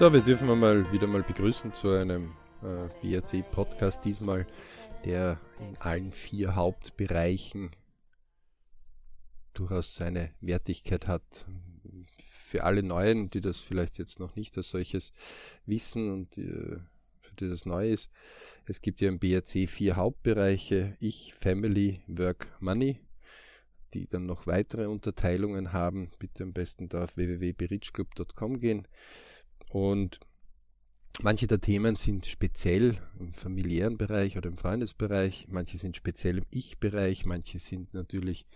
So, wir dürfen mal wieder mal begrüßen zu einem äh, BRC-Podcast, diesmal der in allen vier Hauptbereichen durchaus seine Wertigkeit hat. Für alle Neuen, die das vielleicht jetzt noch nicht als solches wissen und äh, für die das neu ist, es gibt ja im BRC vier Hauptbereiche, Ich, Family, Work, Money die dann noch weitere Unterteilungen haben, bitte am besten da auf www.berichclub.com gehen. Und manche der Themen sind speziell im familiären Bereich oder im Freundesbereich, manche sind speziell im Ich-Bereich, manche sind natürlich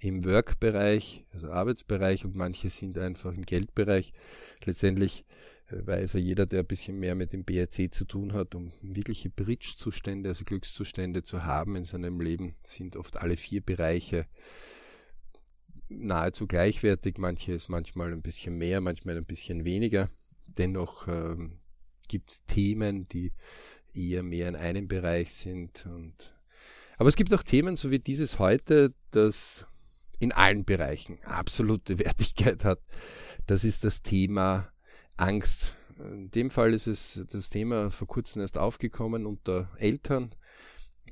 im Work-Bereich, also Arbeitsbereich und manche sind einfach im Geldbereich. Letztendlich äh, weiß ja jeder, der ein bisschen mehr mit dem BRC zu tun hat, um wirkliche Bridge-Zustände, also Glückszustände zu haben in seinem Leben, sind oft alle vier Bereiche nahezu gleichwertig. Manche ist manchmal ein bisschen mehr, manchmal ein bisschen weniger. Dennoch ähm, gibt es Themen, die eher mehr in einem Bereich sind. Und aber es gibt auch Themen, so wie dieses heute, das in allen Bereichen absolute Wertigkeit hat. Das ist das Thema Angst. In dem Fall ist es das Thema vor kurzem erst aufgekommen unter Eltern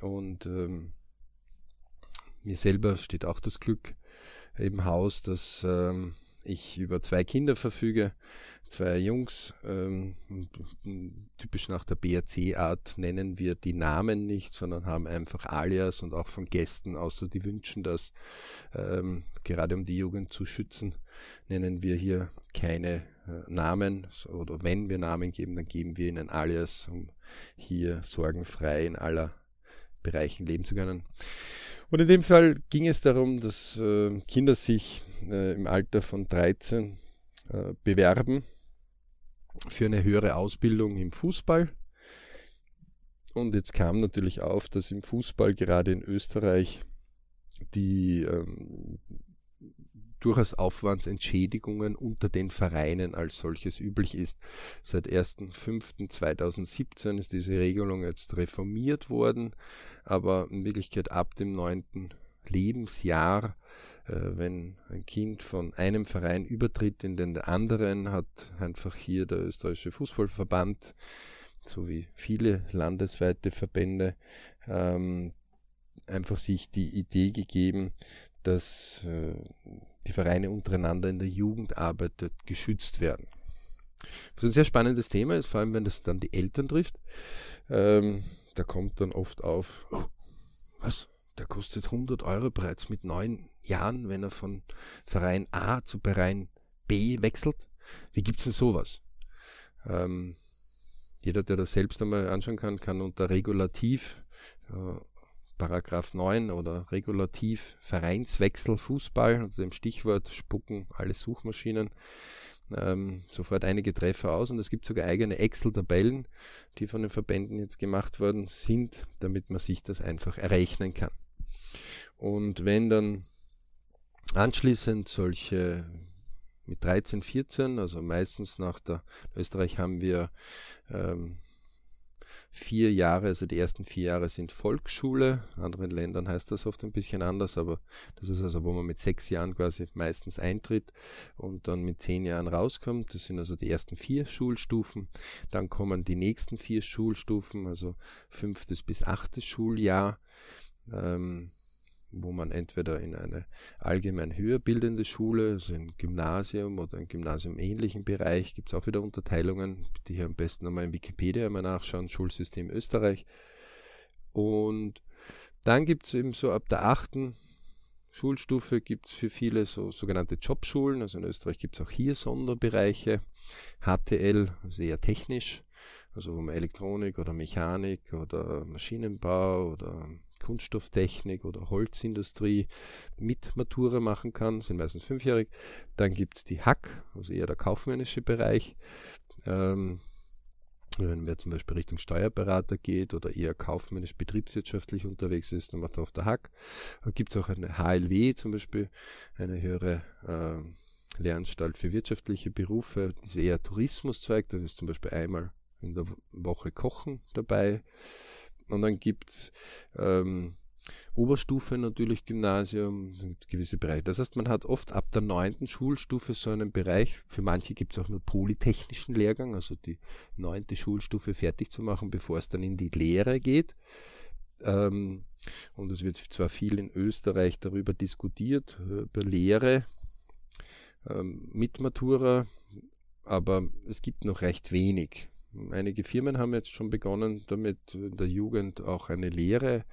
und ähm, mir selber steht auch das Glück im Haus, dass ähm, ich über zwei Kinder verfüge, zwei Jungs, ähm, typisch nach der BRC-Art nennen wir die Namen nicht, sondern haben einfach Alias und auch von Gästen, außer die wünschen das, ähm, gerade um die Jugend zu schützen, nennen wir hier keine äh, Namen oder wenn wir Namen geben, dann geben wir ihnen Alias, um hier sorgenfrei in aller Bereichen leben zu können. Und in dem Fall ging es darum, dass äh, Kinder sich äh, im Alter von 13 äh, bewerben für eine höhere Ausbildung im Fußball. Und jetzt kam natürlich auf, dass im Fußball gerade in Österreich die ähm, durchaus Aufwandsentschädigungen unter den Vereinen als solches üblich ist. Seit 1.5.2017 ist diese Regelung jetzt reformiert worden, aber in Wirklichkeit ab dem neunten Lebensjahr, äh, wenn ein Kind von einem Verein übertritt in den anderen, hat einfach hier der österreichische Fußballverband sowie viele landesweite Verbände ähm, einfach sich die Idee gegeben, dass äh, die Vereine untereinander in der Jugendarbeit geschützt werden. Was ein sehr spannendes Thema ist, vor allem wenn das dann die Eltern trifft. Ähm, da kommt dann oft auf, oh, was, der kostet 100 Euro bereits mit neun Jahren, wenn er von Verein A zu Verein B wechselt. Wie gibt es denn sowas? Ähm, jeder, der das selbst einmal anschauen kann, kann unter Regulativ äh, Paragraph 9 oder Regulativ Vereinswechsel Fußball unter dem Stichwort spucken alle Suchmaschinen ähm, sofort einige Treffer aus und es gibt sogar eigene Excel-Tabellen, die von den Verbänden jetzt gemacht worden sind, damit man sich das einfach errechnen kann. Und wenn dann anschließend solche mit 13, 14, also meistens nach der Österreich haben wir ähm, vier Jahre, also die ersten vier Jahre sind Volksschule. In anderen Ländern heißt das oft ein bisschen anders, aber das ist also, wo man mit sechs Jahren quasi meistens eintritt und dann mit zehn Jahren rauskommt. Das sind also die ersten vier Schulstufen. Dann kommen die nächsten vier Schulstufen, also fünftes bis achtes Schuljahr. Ähm, wo man entweder in eine allgemein höher bildende Schule, also ein Gymnasium oder ein Gymnasium ähnlichen Bereich, gibt es auch wieder Unterteilungen, die hier am besten nochmal in Wikipedia einmal nachschauen, Schulsystem Österreich. Und dann gibt es eben so ab der achten Schulstufe gibt es für viele so sogenannte Jobschulen, also in Österreich gibt es auch hier Sonderbereiche, HTL, also eher technisch, also wo man Elektronik oder Mechanik oder Maschinenbau oder Kunststofftechnik oder Holzindustrie mit Matura machen kann, sind meistens fünfjährig. Dann gibt es die Hack, also eher der kaufmännische Bereich. Ähm, wenn wer zum Beispiel Richtung Steuerberater geht oder eher kaufmännisch betriebswirtschaftlich unterwegs ist, dann macht er auf der Hack. Gibt es auch eine HLW zum Beispiel, eine höhere äh, Lehranstalt für wirtschaftliche Berufe, die ist eher Tourismuszweig, da ist zum Beispiel einmal in der Woche Kochen dabei. Und dann gibt es ähm, Oberstufe natürlich Gymnasium, gewisse Bereiche. Das heißt, man hat oft ab der neunten Schulstufe so einen Bereich, für manche gibt es auch nur polytechnischen Lehrgang, also die neunte Schulstufe fertig zu machen, bevor es dann in die Lehre geht. Ähm, und es wird zwar viel in Österreich darüber diskutiert, äh, über Lehre ähm, mit Matura, aber es gibt noch recht wenig. Einige Firmen haben jetzt schon begonnen, damit in der Jugend auch eine Lehre,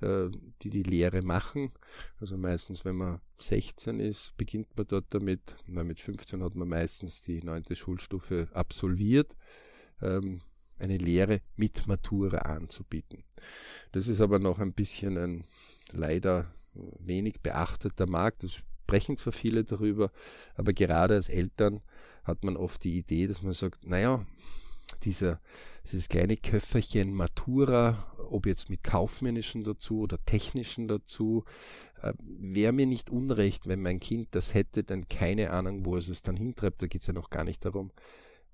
äh, die die Lehre machen. Also meistens, wenn man 16 ist, beginnt man dort damit. Na, mit 15 hat man meistens die neunte Schulstufe absolviert. Ähm, eine Lehre mit Matura anzubieten. Das ist aber noch ein bisschen ein leider wenig beachteter Markt. Das sprechen zwar viele darüber, aber gerade als Eltern hat man oft die Idee, dass man sagt, naja, dieser, dieses kleine Köfferchen Matura, ob jetzt mit kaufmännischen dazu oder technischen dazu, äh, wäre mir nicht unrecht, wenn mein Kind das hätte, dann keine Ahnung, wo es es dann hintreibt. Da geht es ja noch gar nicht darum,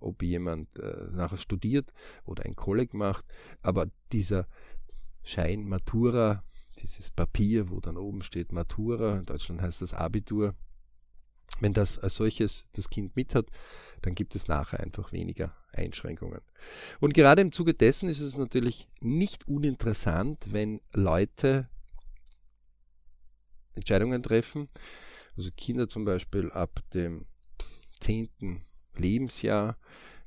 ob jemand äh, nachher studiert oder ein Kolleg macht, aber dieser Schein Matura, dieses Papier, wo dann oben steht Matura, in Deutschland heißt das Abitur, wenn das als solches das Kind mit hat, dann gibt es nachher einfach weniger Einschränkungen. Und gerade im Zuge dessen ist es natürlich nicht uninteressant, wenn Leute Entscheidungen treffen, also Kinder zum Beispiel ab dem zehnten Lebensjahr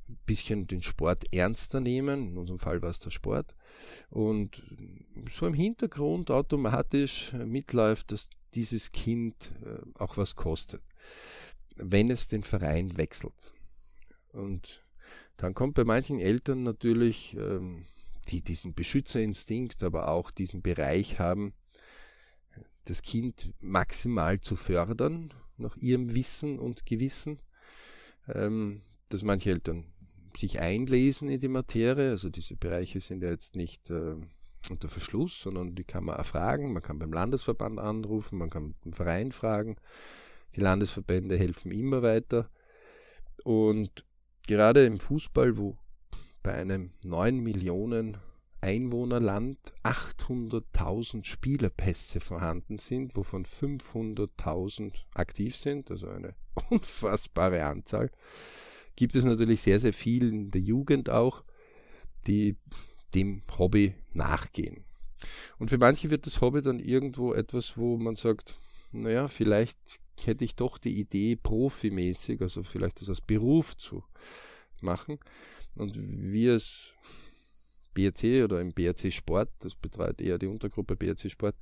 ein bisschen den Sport ernster nehmen. In unserem Fall war es der Sport. Und so im Hintergrund automatisch mitläuft, dass dieses Kind äh, auch was kostet, wenn es den Verein wechselt. Und dann kommt bei manchen Eltern natürlich, ähm, die diesen Beschützerinstinkt, aber auch diesen Bereich haben, das Kind maximal zu fördern, nach ihrem Wissen und Gewissen ähm, dass manche Eltern sich einlesen in die Materie. Also diese Bereiche sind ja jetzt nicht äh, unter Verschluss, sondern die kann man erfragen. Man kann beim Landesverband anrufen, man kann beim Verein fragen. Die Landesverbände helfen immer weiter. Und gerade im Fußball, wo bei einem 9 Millionen Einwohnerland 800.000 Spielerpässe vorhanden sind, wovon 500.000 aktiv sind, also eine unfassbare Anzahl, gibt es natürlich sehr, sehr viel in der Jugend auch, die dem Hobby nachgehen. Und für manche wird das Hobby dann irgendwo etwas, wo man sagt, naja, vielleicht hätte ich doch die Idee, profimäßig, also vielleicht das als Beruf zu machen. Und wie es BRC oder im BRC Sport, das betreut eher die Untergruppe BRC Sport,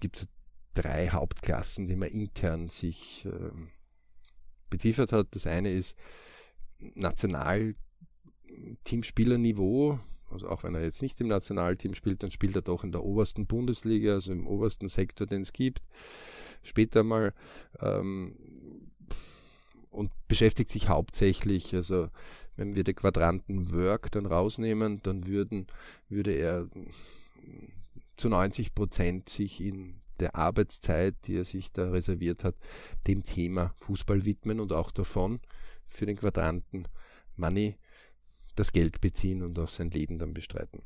gibt es drei Hauptklassen, die man intern sich äh, beziffert hat. Das eine ist Nationalteamspielerniveau, also auch wenn er jetzt nicht im Nationalteam spielt, dann spielt er doch in der obersten Bundesliga, also im obersten Sektor, den es gibt. Später mal ähm, und beschäftigt sich hauptsächlich, also wenn wir den Quadranten Work dann rausnehmen, dann würden, würde er zu 90 Prozent sich in der Arbeitszeit, die er sich da reserviert hat, dem Thema Fußball widmen und auch davon für den Quadranten Money das Geld beziehen und auch sein Leben dann bestreiten.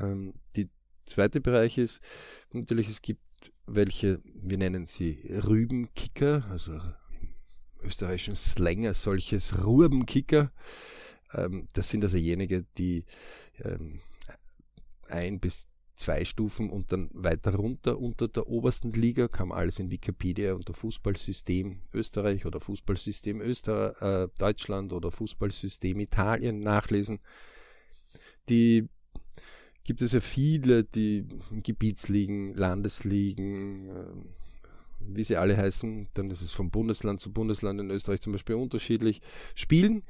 Ähm, die zweite Bereich ist natürlich, es gibt welche, wir nennen sie Rübenkicker, also österreichischen Slang solches Rubenkicker. Ähm, das sind also jene, die ähm, ein bis zwei Stufen und dann weiter runter unter der obersten Liga kam alles in Wikipedia unter Fußballsystem Österreich oder Fußballsystem Österreich, äh, Deutschland oder Fußballsystem Italien nachlesen. Die gibt es ja viele, die Gebietsligen, Landesligen, äh, wie sie alle heißen, dann ist es von Bundesland zu Bundesland in Österreich zum Beispiel unterschiedlich, spielen,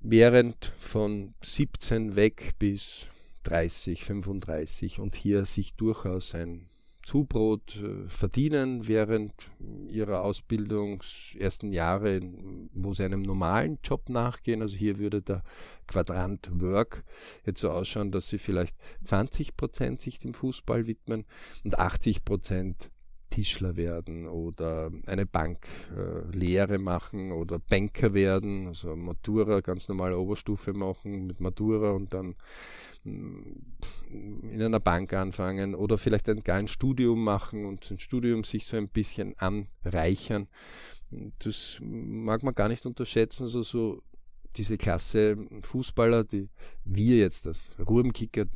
während von 17 weg bis 30, 35 und hier sich durchaus ein Zubrot äh, verdienen während ihrer Ausbildungs ersten Jahre, wo sie einem normalen Job nachgehen. Also hier würde der Quadrant Work jetzt so ausschauen, dass sie vielleicht 20 Prozent sich dem Fußball widmen und 80 Prozent Tischler werden oder eine Banklehre äh, machen oder Banker werden, also Matura, ganz normale Oberstufe machen mit Matura und dann mm, in einer Bank anfangen oder vielleicht ein, ein Studium machen und ein Studium sich so ein bisschen anreichern. Das mag man gar nicht unterschätzen, also so diese Klasse Fußballer, die wir jetzt als Ruhrmkicker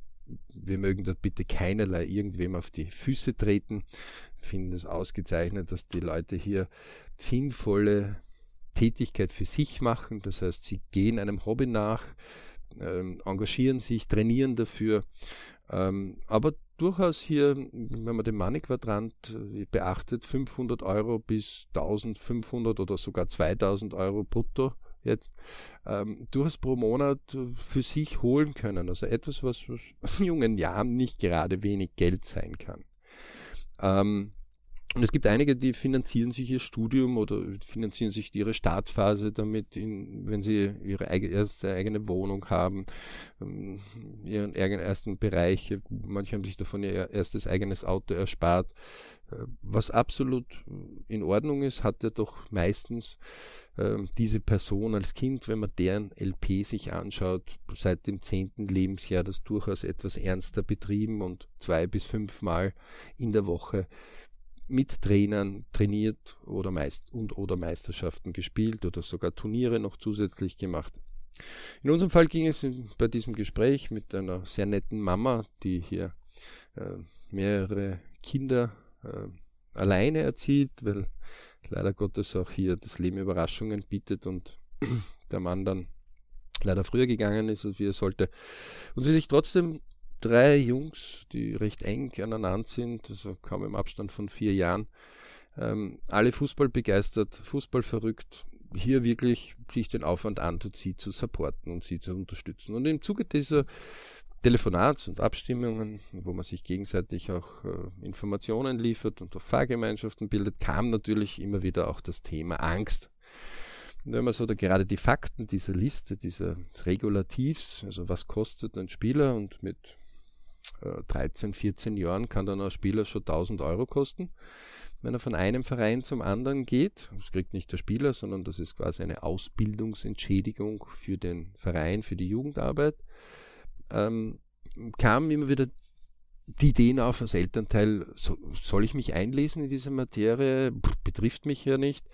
wir mögen dort bitte keinerlei irgendwem auf die Füße treten. Wir finden es ausgezeichnet, dass die Leute hier sinnvolle Tätigkeit für sich machen. Das heißt, sie gehen einem Hobby nach, ähm, engagieren sich, trainieren dafür. Ähm, aber durchaus hier, wenn man den Money-Quadrant äh, beachtet, 500 Euro bis 1500 oder sogar 2000 Euro brutto jetzt ähm, durchaus pro Monat äh, für sich holen können. Also etwas, was in jungen Jahren nicht gerade wenig Geld sein kann. Ähm, und es gibt einige, die finanzieren sich ihr Studium oder finanzieren sich ihre Startphase damit, in, wenn sie ihre erste eigene Wohnung haben, ähm, ihren ersten Bereich. Manche haben sich davon ihr erstes eigenes Auto erspart. Äh, was absolut in Ordnung ist, hat er doch meistens äh, diese Person als Kind, wenn man deren LP sich anschaut, seit dem zehnten Lebensjahr das durchaus etwas ernster betrieben und zwei bis fünfmal in der Woche mit Trainern trainiert oder meist und oder Meisterschaften gespielt oder sogar Turniere noch zusätzlich gemacht. In unserem Fall ging es bei diesem Gespräch mit einer sehr netten Mama, die hier äh, mehrere Kinder äh, alleine erzieht, weil leider Gottes auch hier das Leben Überraschungen bietet und der Mann dann leider früher gegangen ist, als wie er sollte. Und sie sich trotzdem drei Jungs, die recht eng aneinander sind, also kaum im Abstand von vier Jahren, ähm, alle Fußball begeistert, Fußball verrückt, hier wirklich sich den Aufwand antut, sie zu supporten und sie zu unterstützen. Und im Zuge dieser Telefonats und Abstimmungen, wo man sich gegenseitig auch äh, Informationen liefert und auch Fahrgemeinschaften bildet, kam natürlich immer wieder auch das Thema Angst. Und wenn man so da gerade die Fakten dieser Liste, dieses Regulativs, also was kostet ein Spieler und mit äh, 13, 14 Jahren kann dann ein Spieler schon 1000 Euro kosten, wenn er von einem Verein zum anderen geht. Das kriegt nicht der Spieler, sondern das ist quasi eine Ausbildungsentschädigung für den Verein, für die Jugendarbeit ähm, kamen immer wieder die Ideen auf als Elternteil, so, soll ich mich einlesen in diese Materie? Pff, betrifft mich ja nicht.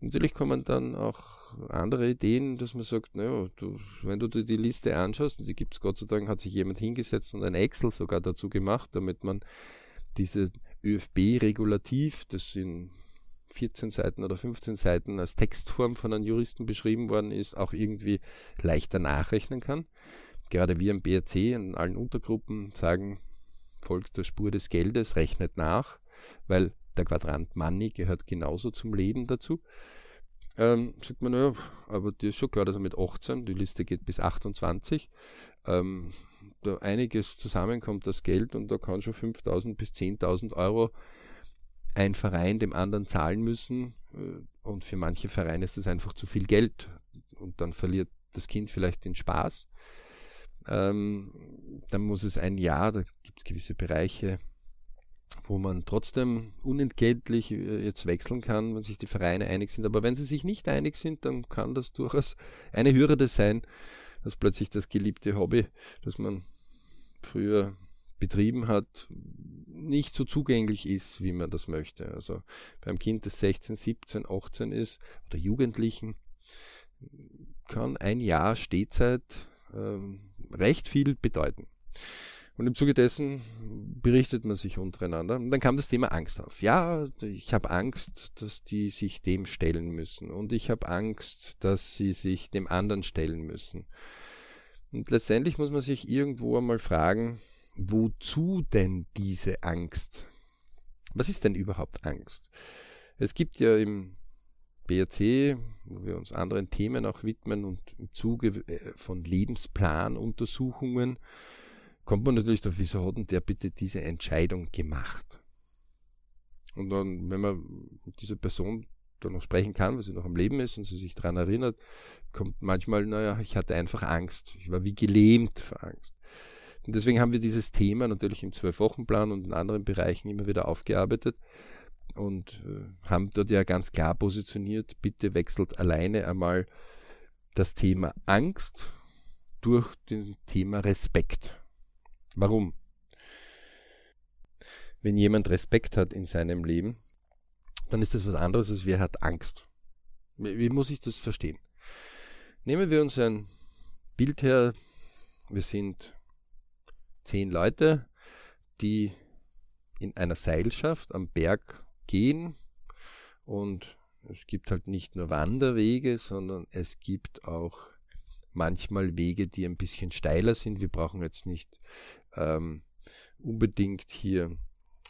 Natürlich kommen dann auch andere Ideen, dass man sagt, naja, du, wenn du dir die Liste anschaust, und die gibt es Gott sei Dank, hat sich jemand hingesetzt und ein Excel sogar dazu gemacht, damit man diese ÖFB-Regulativ, das in 14 Seiten oder 15 Seiten als Textform von einem Juristen beschrieben worden ist, auch irgendwie leichter nachrechnen kann gerade wir im BRC in allen Untergruppen sagen, folgt der Spur des Geldes, rechnet nach, weil der Quadrant Money gehört genauso zum Leben dazu. Ähm, sagt man, naja, aber dir ist schon klar, dass er mit 18, die Liste geht bis 28, ähm, da einiges zusammenkommt, das Geld, und da kann schon 5.000 bis 10.000 Euro ein Verein dem anderen zahlen müssen. Äh, und für manche Vereine ist das einfach zu viel Geld. Und dann verliert das Kind vielleicht den Spaß ähm, dann muss es ein Jahr, da gibt es gewisse Bereiche, wo man trotzdem unentgeltlich äh, jetzt wechseln kann, wenn sich die Vereine einig sind. Aber wenn sie sich nicht einig sind, dann kann das durchaus eine Hürde sein, dass plötzlich das geliebte Hobby, das man früher betrieben hat, nicht so zugänglich ist, wie man das möchte. Also beim Kind, das 16, 17, 18 ist oder Jugendlichen, kann ein Jahr Stehzeit ähm, recht viel bedeuten. Und im Zuge dessen berichtet man sich untereinander. Und dann kam das Thema Angst auf. Ja, ich habe Angst, dass die sich dem stellen müssen. Und ich habe Angst, dass sie sich dem anderen stellen müssen. Und letztendlich muss man sich irgendwo einmal fragen, wozu denn diese Angst? Was ist denn überhaupt Angst? Es gibt ja im BRC, wo wir uns anderen Themen auch widmen und im Zuge äh, von Lebensplanuntersuchungen kommt man natürlich darauf, wieso hat denn der bitte diese Entscheidung gemacht? Und dann, wenn man mit dieser Person dann noch sprechen kann, weil sie noch am Leben ist und sie sich daran erinnert, kommt manchmal, naja, ich hatte einfach Angst. Ich war wie gelähmt vor Angst. Und deswegen haben wir dieses Thema natürlich im Zwölf-Wochen-Plan und in anderen Bereichen immer wieder aufgearbeitet, und äh, haben dort ja ganz klar positioniert, bitte wechselt alleine einmal das Thema Angst durch das Thema Respekt. Warum? Wenn jemand Respekt hat in seinem Leben, dann ist das was anderes, als wer hat Angst. Wie muss ich das verstehen? Nehmen wir uns ein Bild her, wir sind zehn Leute, die in einer Seilschaft am Berg gehen und es gibt halt nicht nur Wanderwege, sondern es gibt auch manchmal Wege, die ein bisschen steiler sind. Wir brauchen jetzt nicht ähm, unbedingt hier,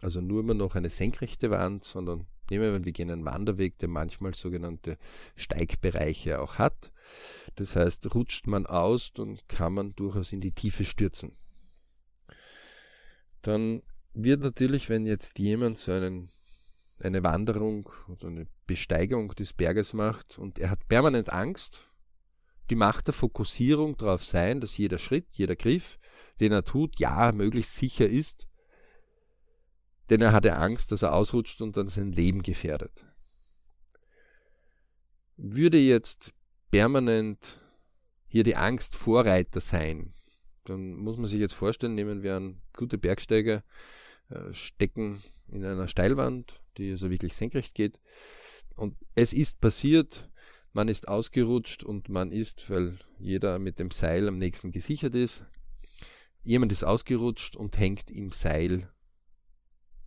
also nur immer noch eine senkrechte Wand, sondern nehmen wir, wir gehen einen Wanderweg, der manchmal sogenannte Steigbereiche auch hat. Das heißt, rutscht man aus, dann kann man durchaus in die Tiefe stürzen. Dann wird natürlich, wenn jetzt jemand so einen, eine Wanderung oder eine Besteigung des Berges macht und er hat permanent Angst, die Macht der Fokussierung darauf sein, dass jeder Schritt, jeder Griff, den er tut, ja, möglichst sicher ist, denn er hatte Angst, dass er ausrutscht und dann sein Leben gefährdet. Würde jetzt permanent hier die Angst Vorreiter sein, dann muss man sich jetzt vorstellen, nehmen wir einen guten Bergsteiger, stecken in einer Steilwand, die also wirklich senkrecht geht. Und es ist passiert, man ist ausgerutscht und man ist, weil jeder mit dem Seil am nächsten gesichert ist, jemand ist ausgerutscht und hängt im Seil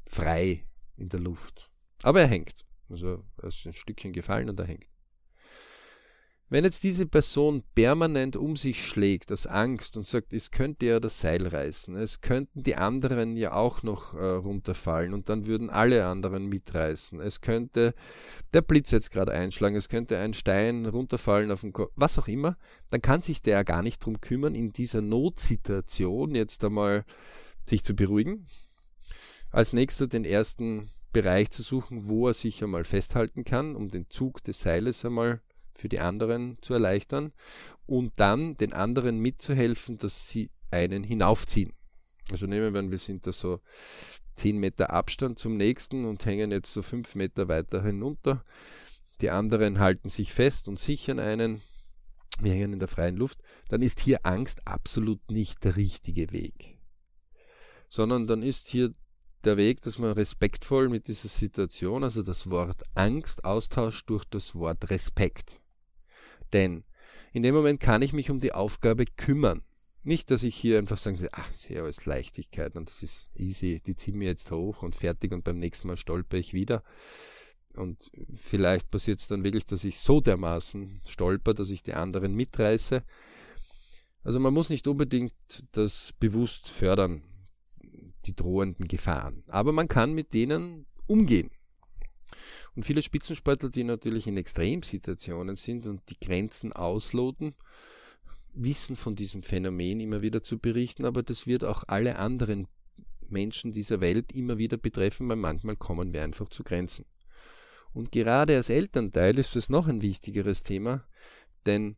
frei in der Luft. Aber er hängt. Also er ist ein Stückchen gefallen und er hängt. Wenn jetzt diese Person permanent um sich schlägt aus Angst und sagt, es könnte ja das Seil reißen, es könnten die anderen ja auch noch äh, runterfallen und dann würden alle anderen mitreißen, es könnte der Blitz jetzt gerade einschlagen, es könnte ein Stein runterfallen auf den Kopf, was auch immer, dann kann sich der gar nicht drum kümmern, in dieser Notsituation jetzt einmal sich zu beruhigen, als nächster den ersten Bereich zu suchen, wo er sich einmal festhalten kann, um den Zug des Seiles einmal für die anderen zu erleichtern und dann den anderen mitzuhelfen, dass sie einen hinaufziehen. Also nehmen wir an, wir sind da so 10 Meter Abstand zum nächsten und hängen jetzt so 5 Meter weiter hinunter. Die anderen halten sich fest und sichern einen. Wir hängen in der freien Luft. Dann ist hier Angst absolut nicht der richtige Weg. Sondern dann ist hier der Weg, dass man respektvoll mit dieser Situation, also das Wort Angst austauscht durch das Wort Respekt. Denn in dem Moment kann ich mich um die Aufgabe kümmern. Nicht, dass ich hier einfach sagen ach, ich sehe alles Leichtigkeit und das ist easy, die ziehen mir jetzt hoch und fertig und beim nächsten Mal stolper ich wieder. Und vielleicht passiert es dann wirklich, dass ich so dermaßen stolper, dass ich die anderen mitreiße. Also man muss nicht unbedingt das bewusst fördern, die drohenden Gefahren. Aber man kann mit denen umgehen. Und viele Spitzensportler, die natürlich in Extremsituationen sind und die Grenzen ausloten, wissen von diesem Phänomen immer wieder zu berichten, aber das wird auch alle anderen Menschen dieser Welt immer wieder betreffen, weil manchmal kommen wir einfach zu Grenzen. Und gerade als Elternteil ist das noch ein wichtigeres Thema, denn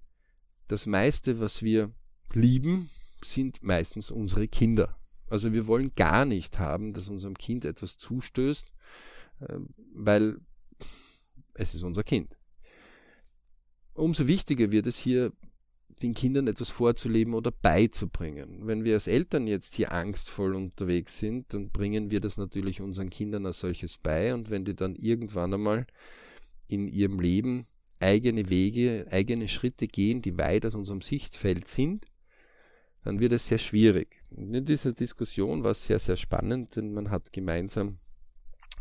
das meiste, was wir lieben, sind meistens unsere Kinder. Also wir wollen gar nicht haben, dass unserem Kind etwas zustößt, weil es ist unser Kind. Umso wichtiger wird es hier, den Kindern etwas vorzuleben oder beizubringen. Wenn wir als Eltern jetzt hier angstvoll unterwegs sind, dann bringen wir das natürlich unseren Kindern als solches bei und wenn die dann irgendwann einmal in ihrem Leben eigene Wege, eigene Schritte gehen, die weit aus unserem Sichtfeld sind, dann wird es sehr schwierig. In dieser Diskussion war es sehr, sehr spannend, denn man hat gemeinsam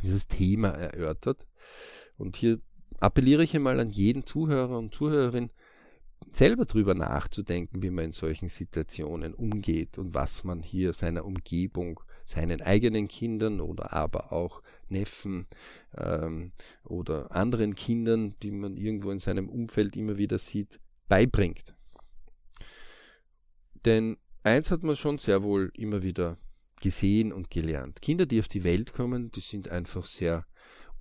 dieses Thema erörtert. Und hier appelliere ich einmal an jeden Zuhörer und Zuhörerin, selber drüber nachzudenken, wie man in solchen Situationen umgeht und was man hier seiner Umgebung, seinen eigenen Kindern oder aber auch Neffen ähm, oder anderen Kindern, die man irgendwo in seinem Umfeld immer wieder sieht, beibringt. Denn eins hat man schon sehr wohl immer wieder gesehen und gelernt. Kinder, die auf die Welt kommen, die sind einfach sehr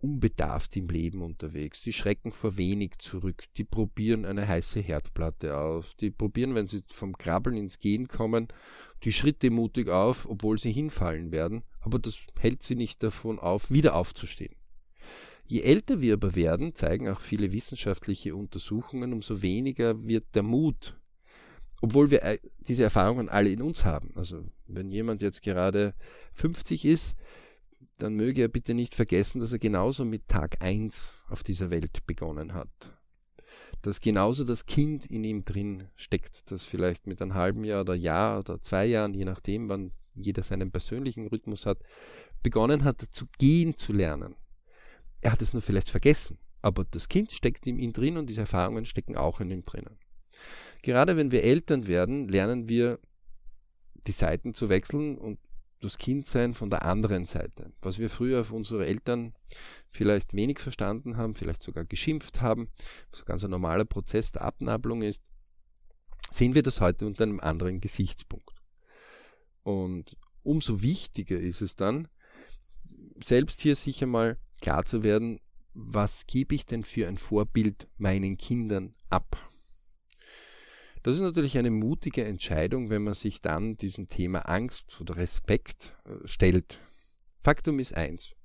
unbedarft im Leben unterwegs. Die schrecken vor wenig zurück. Die probieren eine heiße Herdplatte aus. Die probieren, wenn sie vom Krabbeln ins Gehen kommen, die Schritte mutig auf, obwohl sie hinfallen werden. Aber das hält sie nicht davon auf, wieder aufzustehen. Je älter wir aber werden, zeigen auch viele wissenschaftliche Untersuchungen, umso weniger wird der Mut, obwohl wir äh, diese Erfahrungen alle in uns haben. Also wenn jemand jetzt gerade 50 ist, dann möge er bitte nicht vergessen, dass er genauso mit Tag 1 auf dieser Welt begonnen hat. Dass genauso das Kind in ihm drin steckt, das vielleicht mit einem halben Jahr oder Jahr oder zwei Jahren, je nachdem, wann jeder seinen persönlichen Rhythmus hat, begonnen hat zu gehen zu lernen. Er hat es nur vielleicht vergessen, aber das Kind steckt in ihm drin und diese Erfahrungen stecken auch in ihm drinnen. Gerade wenn wir Eltern werden, lernen wir die Seiten zu wechseln und das Kindsein von der anderen Seite. Was wir früher auf unsere Eltern vielleicht wenig verstanden haben, vielleicht sogar geschimpft haben, was ein ganz normaler Prozess der Abnabelung ist, sehen wir das heute unter einem anderen Gesichtspunkt. Und umso wichtiger ist es dann, selbst hier sicher mal klar zu werden, was gebe ich denn für ein Vorbild meinen Kindern ab? Das ist natürlich eine mutige Entscheidung, wenn man sich dann diesem Thema Angst oder Respekt äh, stellt. Faktum ist eins.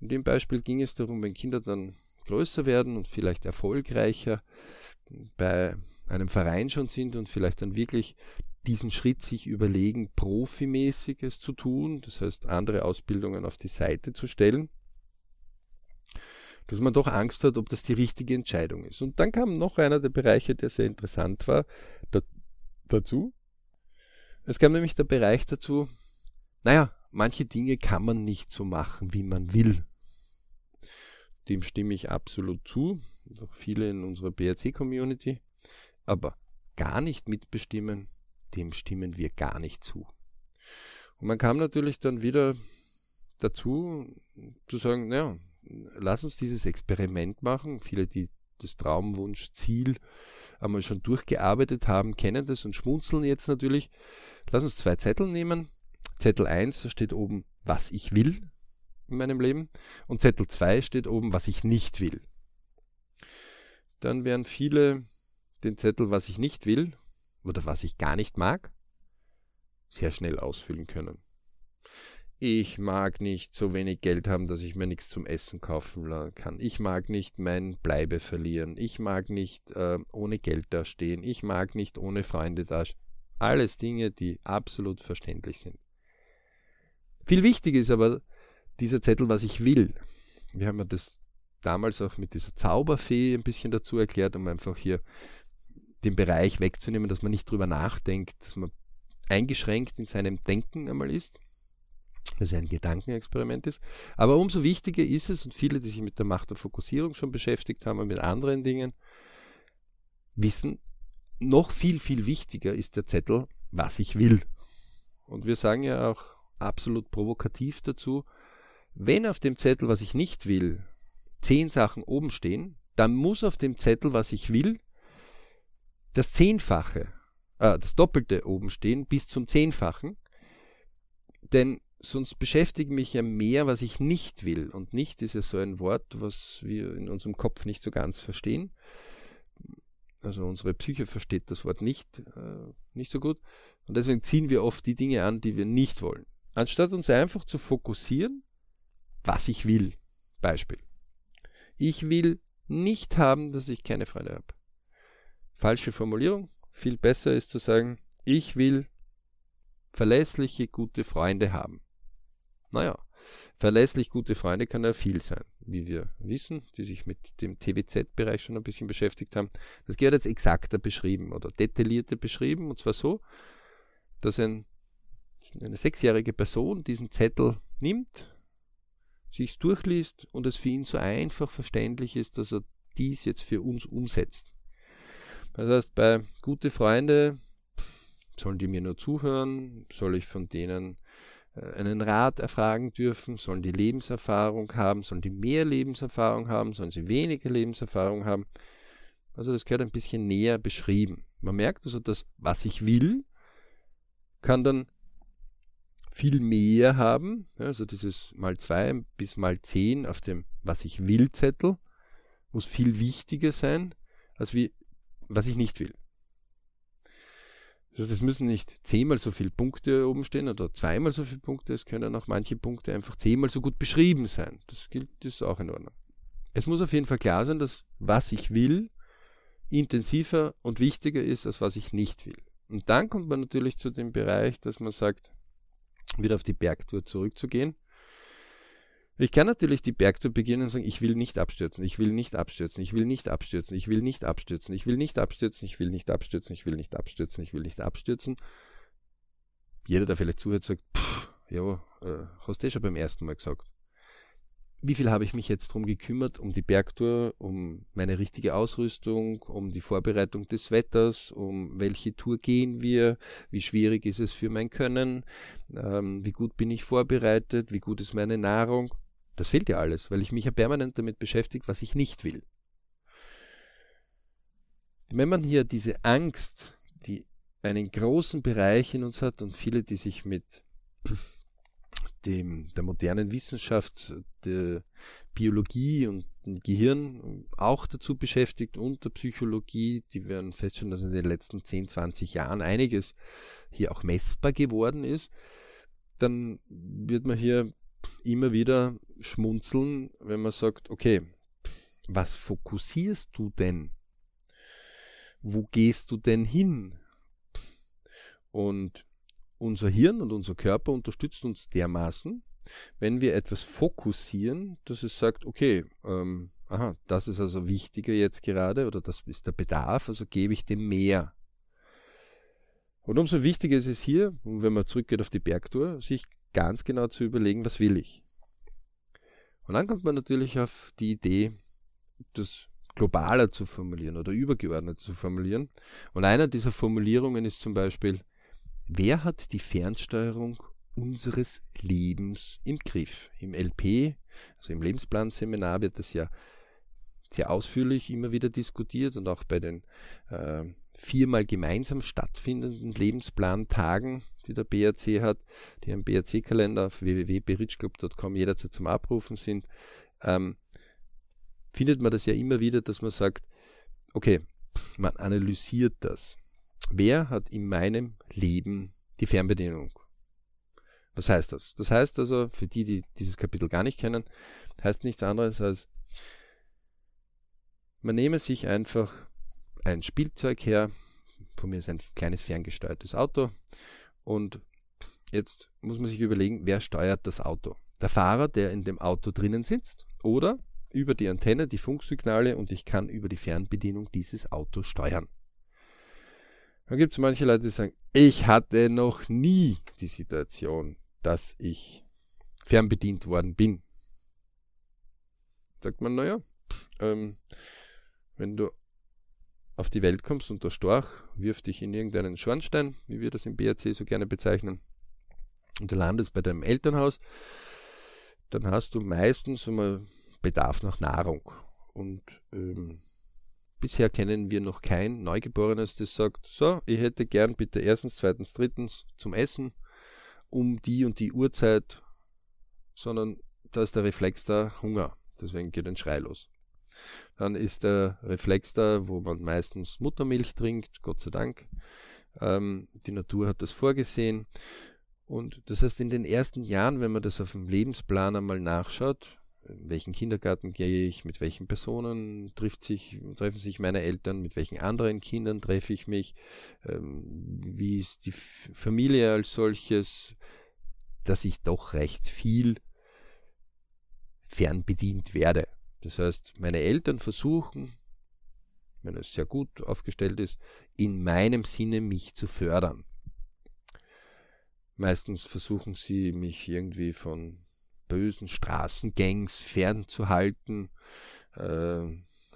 In dem Beispiel ging es darum, wenn Kinder dann größer werden und vielleicht erfolgreicher bei einem Verein schon sind und vielleicht dann wirklich diesen Schritt sich überlegen, profimäßiges zu tun, das heißt andere Ausbildungen auf die Seite zu stellen, dass man doch Angst hat, ob das die richtige Entscheidung ist. Und dann kam noch einer der Bereiche, der sehr interessant war, da, dazu. Es kam nämlich der Bereich dazu, naja, manche Dinge kann man nicht so machen, wie man will. Dem stimme ich absolut zu, auch viele in unserer BRC-Community. Aber gar nicht mitbestimmen, dem stimmen wir gar nicht zu. Und man kam natürlich dann wieder dazu zu sagen, naja, lass uns dieses Experiment machen. Viele, die das Traumwunsch-Ziel einmal schon durchgearbeitet haben, kennen das und schmunzeln jetzt natürlich. Lass uns zwei Zettel nehmen. Zettel 1, da steht oben, was ich will in meinem Leben. Und Zettel 2 steht oben, was ich nicht will. Dann werden viele den Zettel, was ich nicht will oder was ich gar nicht mag, sehr schnell ausfüllen können. Ich mag nicht so wenig Geld haben, dass ich mir nichts zum Essen kaufen kann. Ich mag nicht mein Bleibe verlieren. Ich mag nicht äh, ohne Geld dastehen. Ich mag nicht ohne Freunde dastehen. Alles Dinge, die absolut verständlich sind. Viel wichtiger ist aber dieser Zettel, was ich will. Wir haben ja das damals auch mit dieser Zauberfee ein bisschen dazu erklärt, um einfach hier den Bereich wegzunehmen, dass man nicht drüber nachdenkt, dass man eingeschränkt in seinem Denken einmal ist das ein Gedankenexperiment ist. Aber umso wichtiger ist es, und viele, die sich mit der Macht der Fokussierung schon beschäftigt haben und mit anderen Dingen, wissen, noch viel, viel wichtiger ist der Zettel, was ich will. Und wir sagen ja auch absolut provokativ dazu, wenn auf dem Zettel, was ich nicht will, zehn Sachen oben stehen, dann muss auf dem Zettel, was ich will, das Zehnfache, äh, das Doppelte oben stehen, bis zum Zehnfachen. Denn sonst beschäftige mich ja mehr, was ich nicht will. Und nicht ist ja so ein Wort, was wir in unserem Kopf nicht so ganz verstehen. Also unsere Psyche versteht das Wort nicht, äh, nicht so gut. Und deswegen ziehen wir oft die Dinge an, die wir nicht wollen. Anstatt uns einfach zu fokussieren, was ich will. Beispiel. Ich will nicht haben, dass ich keine Freunde habe. Falsche Formulierung. Viel besser ist zu sagen, ich will verlässliche, gute Freunde haben. Naja, verlässlich gute Freunde kann ja viel sein, wie wir wissen, die sich mit dem TWZ-Bereich schon ein bisschen beschäftigt haben. Das gehört jetzt exakter beschrieben oder detaillierter beschrieben, und zwar so, dass ein, eine sechsjährige Person diesen Zettel nimmt, sich durchliest und es für ihn so einfach verständlich ist, dass er dies jetzt für uns umsetzt. Das heißt, bei gute Freunde sollen die mir nur zuhören, soll ich von denen einen Rat erfragen dürfen, sollen die Lebenserfahrung haben, sollen die mehr Lebenserfahrung haben, sollen sie weniger Lebenserfahrung haben. Also das gehört ein bisschen näher beschrieben. Man merkt also, dass was ich will, kann dann viel mehr haben. Also dieses mal zwei bis mal zehn auf dem was ich will Zettel muss viel wichtiger sein, als wie was ich nicht will. Also das müssen nicht zehnmal so viele Punkte oben stehen oder zweimal so viele Punkte, es können auch manche Punkte einfach zehnmal so gut beschrieben sein. Das gilt, ist auch in Ordnung. es muss auf jeden Fall klar sein, dass was ich will, intensiver und wichtiger ist, als was ich nicht will. Und dann kommt man natürlich zu dem Bereich, dass man sagt, wieder auf die Bergtour zurückzugehen. Ich kann natürlich die Bergtour beginnen und sagen, ich will nicht abstürzen, ich will nicht abstürzen, ich will nicht abstürzen, ich will nicht abstürzen, ich will nicht abstürzen, ich will nicht abstürzen, ich will nicht abstürzen, ich will nicht abstürzen. Jeder, der vielleicht zuhört, sagt, ja, äh, hast du eh schon beim ersten Mal gesagt wie viel habe ich mich jetzt darum gekümmert, um die Bergtour, um meine richtige Ausrüstung, um die Vorbereitung des Wetters, um welche Tour gehen wir, wie schwierig ist es für mein Können, ähm, wie gut bin ich vorbereitet, wie gut ist meine Nahrung. Das fehlt ja alles, weil ich mich ja permanent damit beschäftige, was ich nicht will. Wenn man hier diese Angst, die einen großen Bereich in uns hat und viele, die sich mit dem, der modernen Wissenschaft, der Biologie und dem Gehirn auch dazu beschäftigt und der Psychologie. Die werden feststellen, dass in den letzten 10, 20 Jahren einiges hier auch messbar geworden ist. Dann wird man hier immer wieder schmunzeln, wenn man sagt, okay, was fokussierst du denn? Wo gehst du denn hin? Und unser Hirn und unser Körper unterstützt uns dermaßen, wenn wir etwas fokussieren, dass es sagt, okay, ähm, aha, das ist also wichtiger jetzt gerade oder das ist der Bedarf, also gebe ich dem mehr. Und umso wichtiger ist es hier, wenn man zurückgeht auf die Bergtour, sich ganz genau zu überlegen, was will ich. Und dann kommt man natürlich auf die Idee, das globaler zu formulieren oder übergeordnet zu formulieren. Und einer dieser Formulierungen ist zum Beispiel, Wer hat die Fernsteuerung unseres Lebens im Griff? Im LP, also im Lebensplanseminar, wird das ja sehr ausführlich immer wieder diskutiert und auch bei den äh, viermal gemeinsam stattfindenden Lebensplantagen, die der BRC hat, die im BRC-Kalender auf www.berichclub.com jederzeit zum Abrufen sind, ähm, findet man das ja immer wieder, dass man sagt, okay, man analysiert das. Wer hat in meinem Leben die Fernbedienung? Was heißt das? Das heißt also, für die, die dieses Kapitel gar nicht kennen, heißt nichts anderes als, man nehme sich einfach ein Spielzeug her, von mir ist ein kleines ferngesteuertes Auto und jetzt muss man sich überlegen, wer steuert das Auto? Der Fahrer, der in dem Auto drinnen sitzt oder über die Antenne die Funksignale und ich kann über die Fernbedienung dieses Auto steuern. Dann gibt es manche Leute, die sagen, ich hatte noch nie die Situation, dass ich fernbedient worden bin. Sagt man, naja, ähm, wenn du auf die Welt kommst und der Storch wirft dich in irgendeinen Schornstein, wie wir das im BRC so gerne bezeichnen, und du landest bei deinem Elternhaus, dann hast du meistens einmal Bedarf nach Nahrung. Und ähm, Bisher kennen wir noch kein Neugeborenes, das sagt, so, ich hätte gern bitte erstens, zweitens, drittens zum Essen um die und die Uhrzeit, sondern da ist der Reflex da, Hunger. Deswegen geht ein Schrei los. Dann ist der Reflex da, wo man meistens Muttermilch trinkt, Gott sei Dank. Ähm, die Natur hat das vorgesehen. Und das heißt, in den ersten Jahren, wenn man das auf dem Lebensplan einmal nachschaut, in welchen Kindergarten gehe ich, mit welchen Personen trifft sich, treffen sich meine Eltern, mit welchen anderen Kindern treffe ich mich, ähm, wie ist die Familie als solches, dass ich doch recht viel fernbedient werde. Das heißt, meine Eltern versuchen, wenn es sehr gut aufgestellt ist, in meinem Sinne mich zu fördern. Meistens versuchen sie mich irgendwie von bösen Straßengangs fernzuhalten. Äh,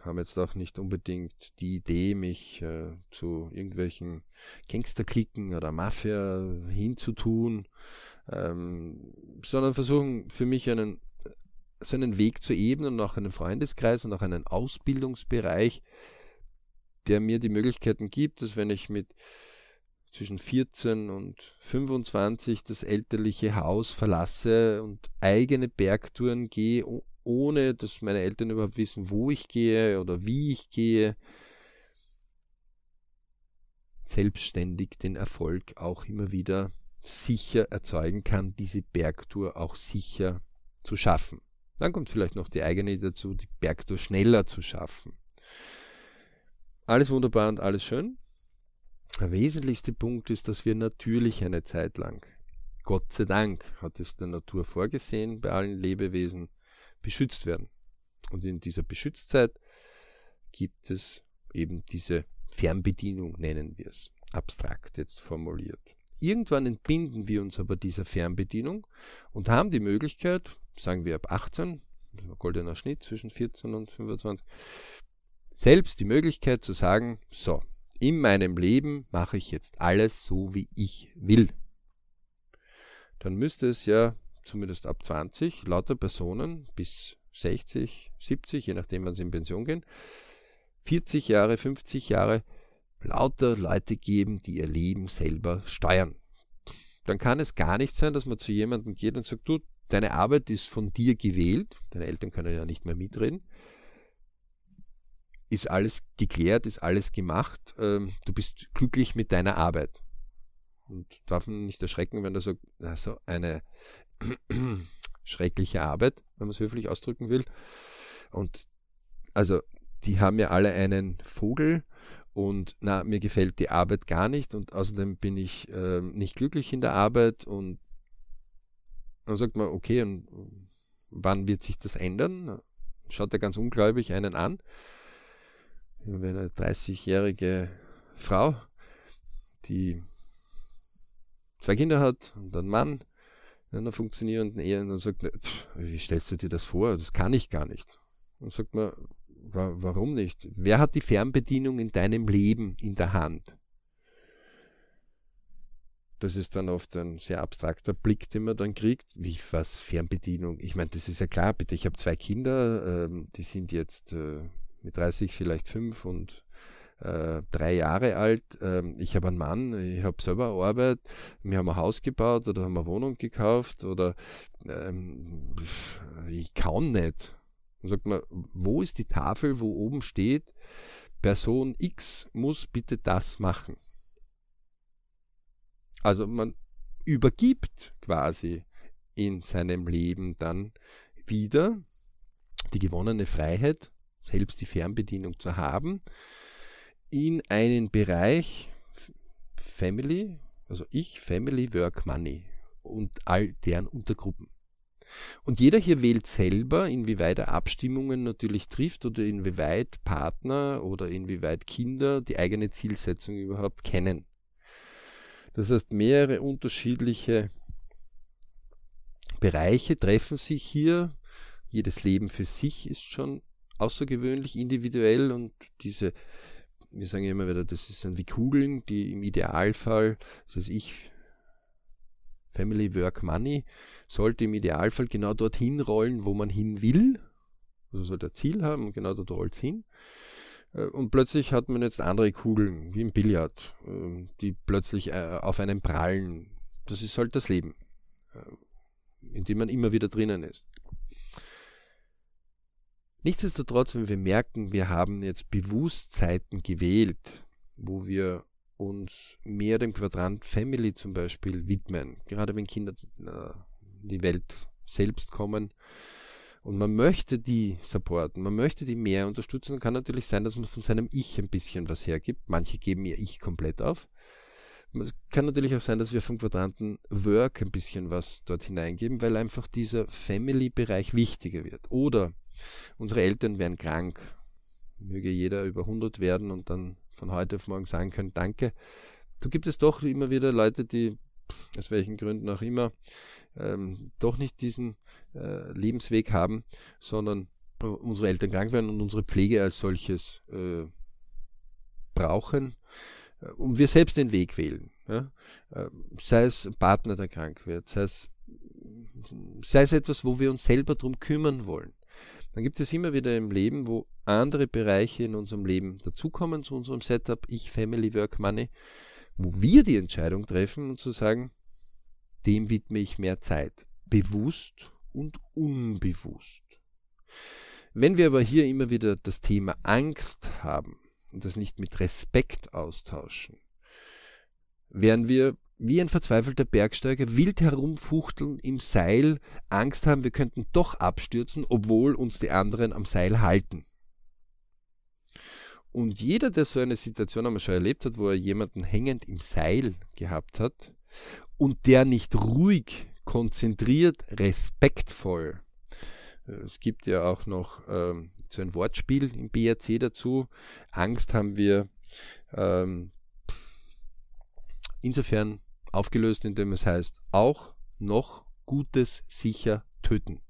haben jetzt auch nicht unbedingt die Idee, mich äh, zu irgendwelchen Gangsterklicken oder Mafia hinzutun, ähm, sondern versuchen für mich einen, so einen Weg zu ebnen und auch einen Freundeskreis und auch einen Ausbildungsbereich, der mir die Möglichkeiten gibt, dass wenn ich mit zwischen 14 und 25 das elterliche Haus verlasse und eigene Bergtouren gehe, ohne dass meine Eltern überhaupt wissen, wo ich gehe oder wie ich gehe, selbstständig den Erfolg auch immer wieder sicher erzeugen kann, diese Bergtour auch sicher zu schaffen. Dann kommt vielleicht noch die eigene dazu, die Bergtour schneller zu schaffen. Alles wunderbar und alles schön. Der wesentlichste Punkt ist, dass wir natürlich eine Zeit lang, Gott sei Dank hat es der Natur vorgesehen, bei allen Lebewesen beschützt werden. Und in dieser Beschützzeit gibt es eben diese Fernbedienung, nennen wir es, abstrakt jetzt formuliert. Irgendwann entbinden wir uns aber dieser Fernbedienung und haben die Möglichkeit, sagen wir ab 18, goldener Schnitt zwischen 14 und 25, selbst die Möglichkeit zu sagen, so, in meinem Leben mache ich jetzt alles so, wie ich will. Dann müsste es ja zumindest ab 20 lauter Personen bis 60, 70, je nachdem, wann sie in Pension gehen, 40 Jahre, 50 Jahre lauter Leute geben, die ihr Leben selber steuern. Dann kann es gar nicht sein, dass man zu jemandem geht und sagt, du, deine Arbeit ist von dir gewählt, deine Eltern können ja nicht mehr mitreden, ist alles geklärt, ist alles gemacht, ähm, du bist glücklich mit deiner Arbeit. Und darf man nicht erschrecken, wenn er sagt, also eine schreckliche Arbeit, wenn man es höflich ausdrücken will. Und also die haben ja alle einen Vogel. Und na, mir gefällt die Arbeit gar nicht. Und außerdem bin ich äh, nicht glücklich in der Arbeit. Und dann sagt man, okay, und wann wird sich das ändern? Schaut er ganz ungläubig einen an. Wenn eine 30-jährige Frau, die zwei Kinder hat und einen Mann in einer funktionierenden Ehe, und dann sagt, wie stellst du dir das vor? Das kann ich gar nicht. Und sagt man, warum nicht? Wer hat die Fernbedienung in deinem Leben in der Hand? Das ist dann oft ein sehr abstrakter Blick, den man dann kriegt. Wie was? Fernbedienung? Ich meine, das ist ja klar, bitte. Ich habe zwei Kinder, ähm, die sind jetzt äh, mit 30 vielleicht fünf und äh, drei Jahre alt. Ähm, ich habe einen Mann, ich habe selber Arbeit, wir haben ein Haus gebaut oder haben eine Wohnung gekauft oder ähm, ich kann nicht. Dann sagt man, wo ist die Tafel, wo oben steht, Person X muss bitte das machen. Also man übergibt quasi in seinem Leben dann wieder die gewonnene Freiheit, selbst die Fernbedienung zu haben, in einen Bereich Family, also ich, Family, Work, Money und all deren Untergruppen. Und jeder hier wählt selber, inwieweit er Abstimmungen natürlich trifft oder inwieweit Partner oder inwieweit Kinder die eigene Zielsetzung überhaupt kennen. Das heißt, mehrere unterschiedliche Bereiche treffen sich hier. Jedes Leben für sich ist schon außergewöhnlich individuell und diese, wir sagen immer wieder, das sind wie Kugeln, die im Idealfall, das heißt ich, Family, Work, Money, sollte im Idealfall genau dorthin rollen, wo man hin will. Also sollte ein Ziel haben genau dort rollt es hin. Äh, und plötzlich hat man jetzt andere Kugeln, wie im Billard, ähm, die plötzlich äh, auf einem prallen. Das ist halt das Leben, äh, in dem man immer wieder drinnen ist. Nichtsdestotrotz, wenn wir merken, wir haben jetzt Bewusstzeiten gewählt, wo wir uns mehr dem Quadrant Family zum Beispiel widmen, gerade wenn Kinder in die Welt selbst kommen. Und man möchte die supporten, man möchte die mehr unterstützen. Dann kann natürlich sein, dass man von seinem Ich ein bisschen was hergibt. Manche geben ihr Ich komplett auf. Es kann natürlich auch sein, dass wir vom Quadranten Work ein bisschen was dort hineingeben, weil einfach dieser Family-Bereich wichtiger wird. Oder unsere Eltern werden krank. Möge jeder über 100 werden und dann von heute auf morgen sagen können, danke. Da gibt es doch immer wieder Leute, die aus welchen Gründen auch immer, ähm, doch nicht diesen äh, Lebensweg haben, sondern unsere Eltern krank werden und unsere Pflege als solches äh, brauchen äh, und wir selbst den Weg wählen. Ja? Äh, sei es ein Partner, der krank wird, sei es, sei es etwas, wo wir uns selber darum kümmern wollen. Dann gibt es immer wieder im Leben, wo andere Bereiche in unserem Leben dazukommen zu unserem Setup, ich, Family, Work, Money, wo wir die Entscheidung treffen und zu sagen, dem widme ich mehr Zeit, bewusst und unbewusst. Wenn wir aber hier immer wieder das Thema Angst haben und das nicht mit Respekt austauschen, werden wir wie ein verzweifelter Bergsteiger wild herumfuchteln im Seil, Angst haben, wir könnten doch abstürzen, obwohl uns die anderen am Seil halten. Und jeder, der so eine Situation einmal schon erlebt hat, wo er jemanden hängend im Seil gehabt hat und der nicht ruhig, konzentriert, respektvoll. Äh, es gibt ja auch noch ähm, so ein Wortspiel im BRC dazu. Angst haben wir ähm, insofern aufgelöst, indem es heißt, auch noch Gutes sicher töten.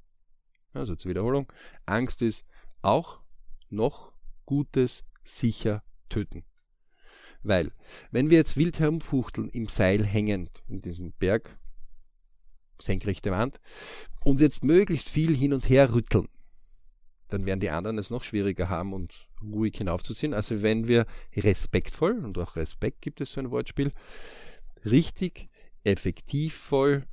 Also zur Wiederholung, Angst ist auch noch Gutes sicher töten. Weil, wenn wir jetzt wild herumfuchteln, im Seil hängend, in diesem Berg, senkrechte Wand, und jetzt möglichst viel hin und her rütteln, dann werden die anderen es noch schwieriger haben und ruhig hinaufzuziehen. Also wenn wir respektvoll, und auch Respekt gibt es so ein Wortspiel, richtig, effektivvoll,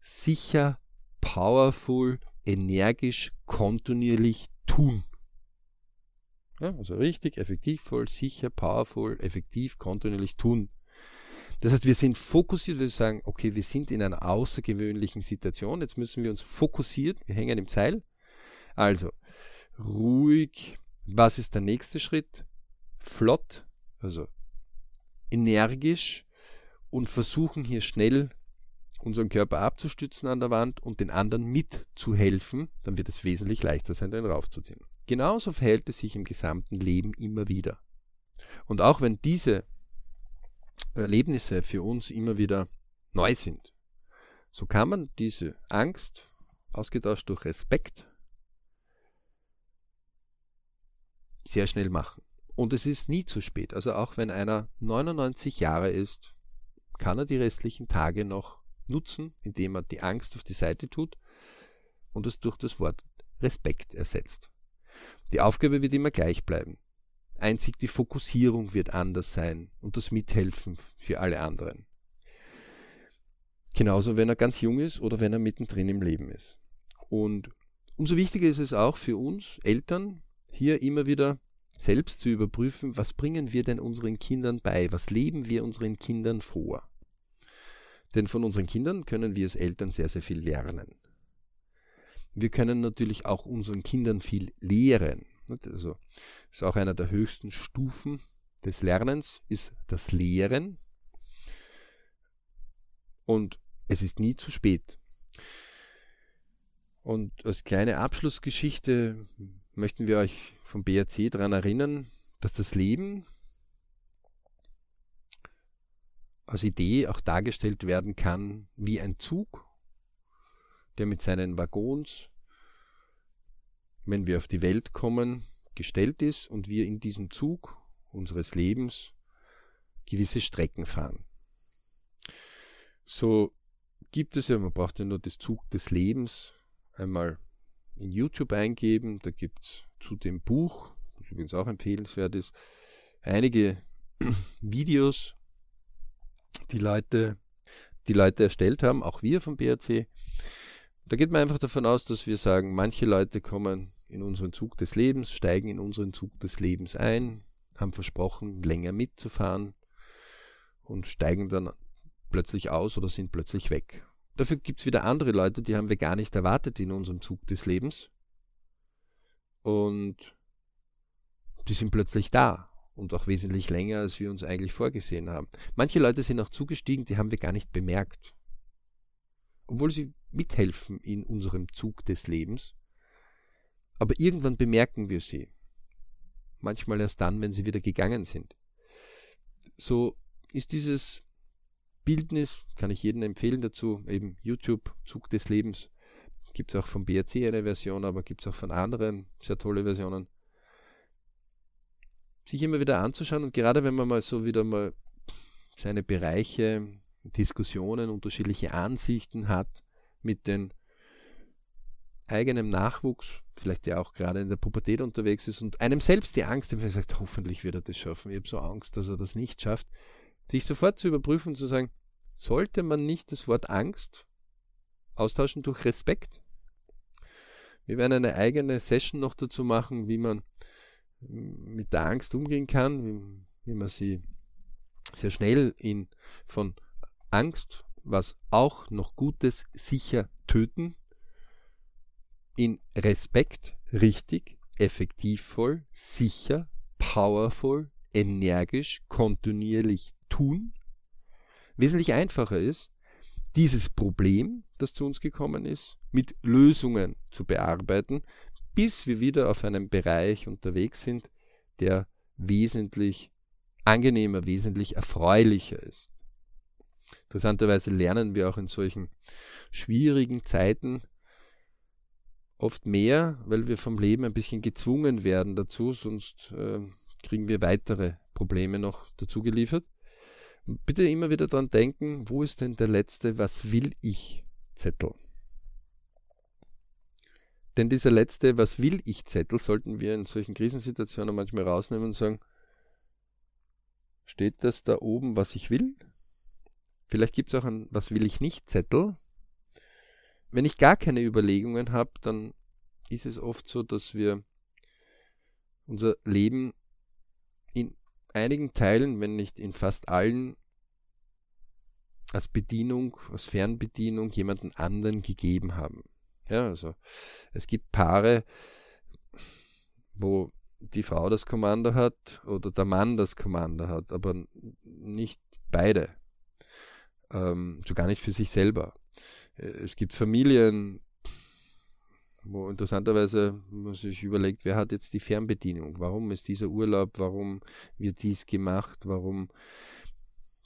sicher, powerful, energisch, kontinuierlich tun. Ja, also richtig, effektivvoll, sicher, powerful, effektiv, kontinuierlich tun. Das heißt, wir sind fokussiert, wir sagen, okay, wir sind in einer außergewöhnlichen Situation, jetzt müssen wir uns fokussiert, wir hängen im Seil. Also, ruhig, was ist der nächste Schritt? Flott, also energisch, und versuchen hier schnell unseren Körper abzustützen an der Wand und den anderen mitzuhelfen, dann wird es wesentlich leichter sein, den raufzuziehen. Genauso verhält es sich im gesamten Leben immer wieder. Und auch wenn diese Erlebnisse für uns immer wieder neu sind, so kann man diese Angst, ausgetauscht durch Respekt, sehr schnell machen. Und es ist nie zu spät. Also auch wenn einer 99 Jahre ist, kann er die restlichen Tage noch nutzen, indem er die Angst auf die Seite tut und es durch das Wort Respekt ersetzt. Die Aufgabe wird immer gleich bleiben. Einzig die Fokussierung wird anders sein und das Mithelfen für alle anderen. Genauso, wenn er ganz jung ist oder wenn er mittendrin im Leben ist. Und umso wichtiger ist es auch für uns Eltern, hier immer wieder selbst zu überprüfen, was bringen wir denn unseren Kindern bei, was leben wir unseren Kindern vor. Denn von unseren Kindern können wir als Eltern sehr, sehr viel lernen. Wir können natürlich auch unseren Kindern viel lehren. Also ist auch einer der höchsten Stufen des Lernens, ist das Lehren. Und es ist nie zu spät. Und als kleine Abschlussgeschichte möchten wir euch vom BRC daran erinnern, dass das Leben als Idee auch dargestellt werden kann wie ein Zug, der mit seinen Waggons, wenn wir auf die Welt kommen, gestellt ist und wir in diesem Zug unseres Lebens gewisse Strecken fahren. So gibt es ja, man braucht ja nur das Zug des Lebens einmal in YouTube eingeben, da gibt es zu dem Buch, das übrigens auch empfehlenswert ist, einige Videos, die Leute, die Leute erstellt haben, auch wir vom BRC. Da geht man einfach davon aus, dass wir sagen, manche Leute kommen in unseren Zug des Lebens, steigen in unseren Zug des Lebens ein, haben versprochen, länger mitzufahren und steigen dann plötzlich aus oder sind plötzlich weg. Dafür gibt es wieder andere Leute, die haben wir gar nicht erwartet in unserem Zug des Lebens. Und die sind plötzlich da und auch wesentlich länger, als wir uns eigentlich vorgesehen haben. Manche Leute sind auch zugestiegen, die haben wir gar nicht bemerkt. Obwohl sie mithelfen in unserem Zug des Lebens. Aber irgendwann bemerken wir sie. Manchmal erst dann, wenn sie wieder gegangen sind. So ist dieses Bildnis, kann ich jedem empfehlen dazu, eben YouTube, Zug des Lebens. Gibt es auch vom BRC eine Version, aber gibt es auch von anderen sehr tolle Versionen sich immer wieder anzuschauen und gerade wenn man mal so wieder mal seine Bereiche, Diskussionen, unterschiedliche Ansichten hat mit den eigenem Nachwuchs, vielleicht der auch gerade in der Pubertät unterwegs ist und einem selbst die Angst, wenn man sagt, hoffentlich wird er das schaffen, ich habe so Angst, dass er das nicht schafft, sich sofort zu überprüfen und zu sagen, sollte man nicht das Wort Angst austauschen durch Respekt? Wir werden eine eigene Session noch dazu machen, wie man mit der Angst umgehen kann, wie, wie man sie sehr schnell in, von Angst, was auch noch Gutes sicher töten, in Respekt, richtig, effektivvoll, sicher, powerful, energisch, kontinuierlich tun, wesentlich einfacher ist, dieses Problem, das zu uns gekommen ist, mit Lösungen zu bearbeiten, bis wir wieder auf einem Bereich unterwegs sind, der wesentlich angenehmer, wesentlich erfreulicher ist. Interessanterweise lernen wir auch in solchen schwierigen Zeiten oft mehr, weil wir vom Leben ein bisschen gezwungen werden dazu, sonst äh, kriegen wir weitere Probleme noch dazu geliefert. bitte immer wieder daran denken, wo ist denn der letzte Was will ich Zettel? Denn dieser letzte Was will ich Zettel sollten wir in solchen Krisensituationen manchmal rausnehmen und sagen, steht das da oben, was ich will? Vielleicht gibt es auch ein Was will ich nicht Zettel. Wenn ich gar keine Überlegungen habe, dann ist es oft so, dass wir unser Leben in einigen Teilen, wenn nicht in fast allen, als Bedienung, als Fernbedienung jemanden anderen gegeben haben. Ja, also es gibt Paare, wo die Frau das Kommando hat oder der Mann das Kommando hat, aber nicht beide. Ähm, so gar nicht für sich selber. Äh, es gibt Familien, wo interessanterweise man sich überlegt, wer hat jetzt die Fernbedienung? Warum ist dieser Urlaub? Warum wird dies gemacht? Warum?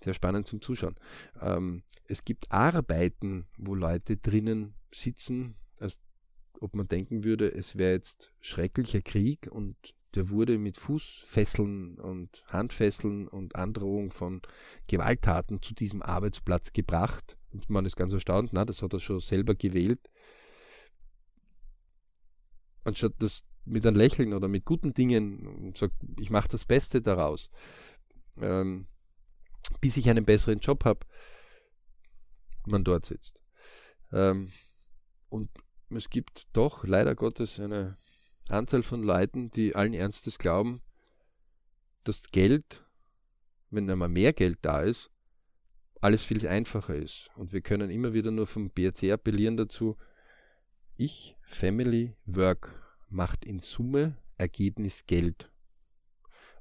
Sehr spannend zum Zuschauen. Ähm, es gibt Arbeiten, wo Leute drinnen sitzen, als ob man denken würde, es wäre jetzt schrecklicher Krieg und der wurde mit Fußfesseln und Handfesseln und Androhung von Gewalttaten zu diesem Arbeitsplatz gebracht. Und man ist ganz erstaunt, na, das hat er schon selber gewählt anstatt das mit einem Lächeln oder mit guten Dingen und sagt, ich mache das Beste daraus, ähm, bis ich einen besseren Job habe, man dort sitzt. Ähm, und es gibt doch leider Gottes eine Anzahl von Leuten, die allen Ernstes glauben, dass Geld, wenn einmal mehr Geld da ist, alles viel einfacher ist. Und wir können immer wieder nur vom BRC appellieren dazu, ich, Family, Work macht in Summe Ergebnis Geld.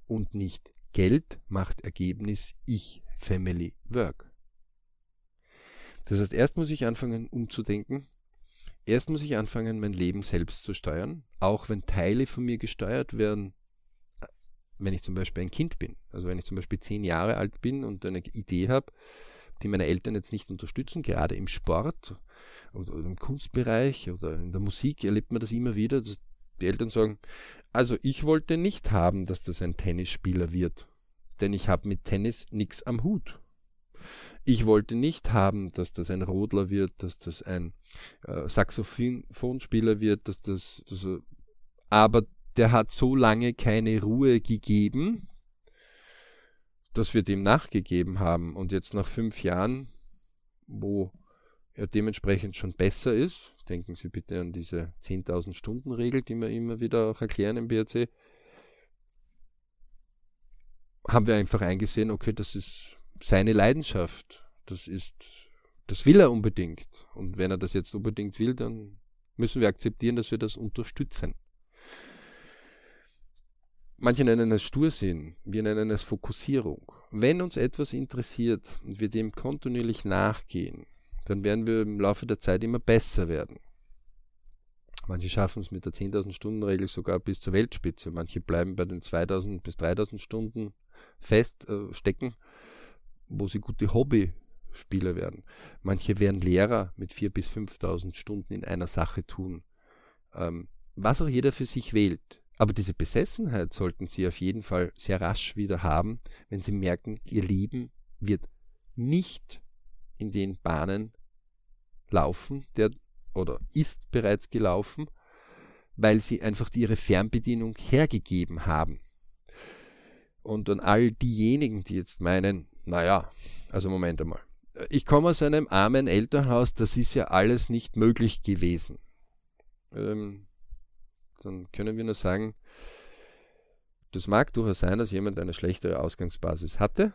Und nicht Geld macht Ergebnis Ich, Family, Work. Das heißt, erst muss ich anfangen umzudenken. Erst muss ich anfangen, mein Leben selbst zu steuern, auch wenn Teile von mir gesteuert werden, wenn ich zum Beispiel ein Kind bin. Also wenn ich zum Beispiel zehn Jahre alt bin und eine Idee habe, die meine Eltern jetzt nicht unterstützen, gerade im Sport oder im Kunstbereich oder in der Musik erlebt man das immer wieder, dass die Eltern sagen, also ich wollte nicht haben, dass das ein Tennisspieler wird, denn ich habe mit Tennis nichts am Hut. Ich wollte nicht haben, dass das ein Rodler wird, dass das ein äh, Saxophonspieler wird, dass das, dass er, aber der hat so lange keine Ruhe gegeben, dass wir dem nachgegeben haben. Und jetzt nach fünf Jahren, wo er dementsprechend schon besser ist, denken Sie bitte an diese 10.000 Stunden Regel, die wir immer wieder auch erklären im BRC, haben wir einfach eingesehen, okay, das ist seine Leidenschaft, das ist, das will er unbedingt. Und wenn er das jetzt unbedingt will, dann müssen wir akzeptieren, dass wir das unterstützen. Manche nennen es Stursinn, wir nennen es Fokussierung. Wenn uns etwas interessiert und wir dem kontinuierlich nachgehen, dann werden wir im Laufe der Zeit immer besser werden. Manche schaffen es mit der 10.000 Stunden Regel sogar bis zur Weltspitze. Manche bleiben bei den 2.000 bis 3.000 Stunden fest äh, stecken, wo sie gute Hobbyspieler werden. Manche werden Lehrer mit 4.000 bis 5.000 Stunden in einer Sache tun. Ähm, was auch jeder für sich wählt. Aber diese Besessenheit sollten Sie auf jeden Fall sehr rasch wieder haben, wenn Sie merken, Ihr Leben wird nicht in den Bahnen laufen, der oder ist bereits gelaufen, weil Sie einfach Ihre Fernbedienung hergegeben haben. Und an all diejenigen, die jetzt meinen, naja, also Moment einmal, ich komme aus einem armen Elternhaus, das ist ja alles nicht möglich gewesen. Ähm, dann können wir nur sagen, das mag durchaus sein, dass jemand eine schlechtere Ausgangsbasis hatte.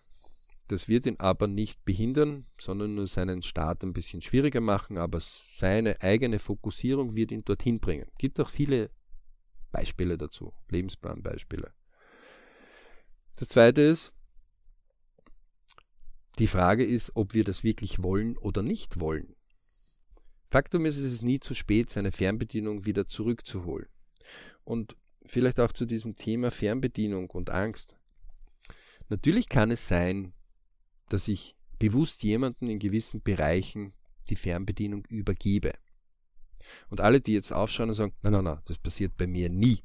Das wird ihn aber nicht behindern, sondern nur seinen Start ein bisschen schwieriger machen, aber seine eigene Fokussierung wird ihn dorthin bringen. Gibt auch viele Beispiele dazu, Lebensplanbeispiele. Das zweite ist, die Frage ist, ob wir das wirklich wollen oder nicht wollen. Faktum ist, es ist nie zu spät, seine Fernbedienung wieder zurückzuholen. Und vielleicht auch zu diesem Thema Fernbedienung und Angst. Natürlich kann es sein, dass ich bewusst jemanden in gewissen Bereichen die Fernbedienung übergebe. Und alle, die jetzt aufschauen und sagen, nein, nein, nein, das passiert bei mir nie,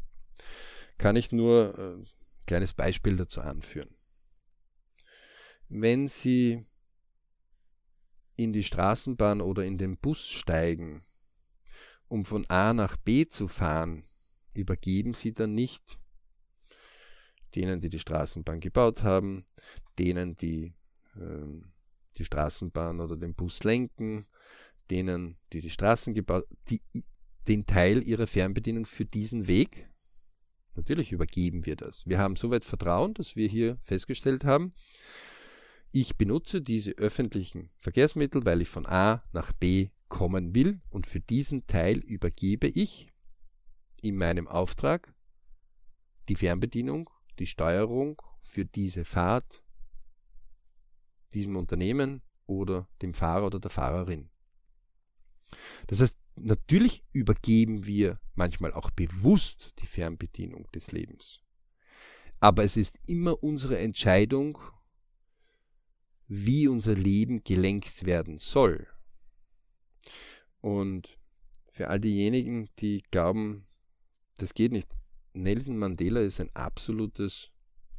kann ich nur ein äh, kleines Beispiel dazu anführen. Wenn Sie in die Straßenbahn oder in den Bus steigen, um von A nach B zu fahren, übergeben Sie dann nicht denen, die die Straßenbahn gebaut haben, denen, die äh, die Straßenbahn oder den Bus lenken, denen, die die Straßen gebaut, die, den Teil ihrer Fernbedienung für diesen Weg. Natürlich übergeben wir das. Wir haben soweit Vertrauen, dass wir hier festgestellt haben, ich benutze diese öffentlichen Verkehrsmittel, weil ich von A nach B kommen will und für diesen Teil übergebe ich in meinem Auftrag die Fernbedienung, die Steuerung für diese Fahrt diesem Unternehmen oder dem Fahrer oder der Fahrerin. Das heißt, natürlich übergeben wir manchmal auch bewusst die Fernbedienung des Lebens. Aber es ist immer unsere Entscheidung, wie unser Leben gelenkt werden soll. Und für all diejenigen, die glauben, das geht nicht, Nelson Mandela ist ein absolutes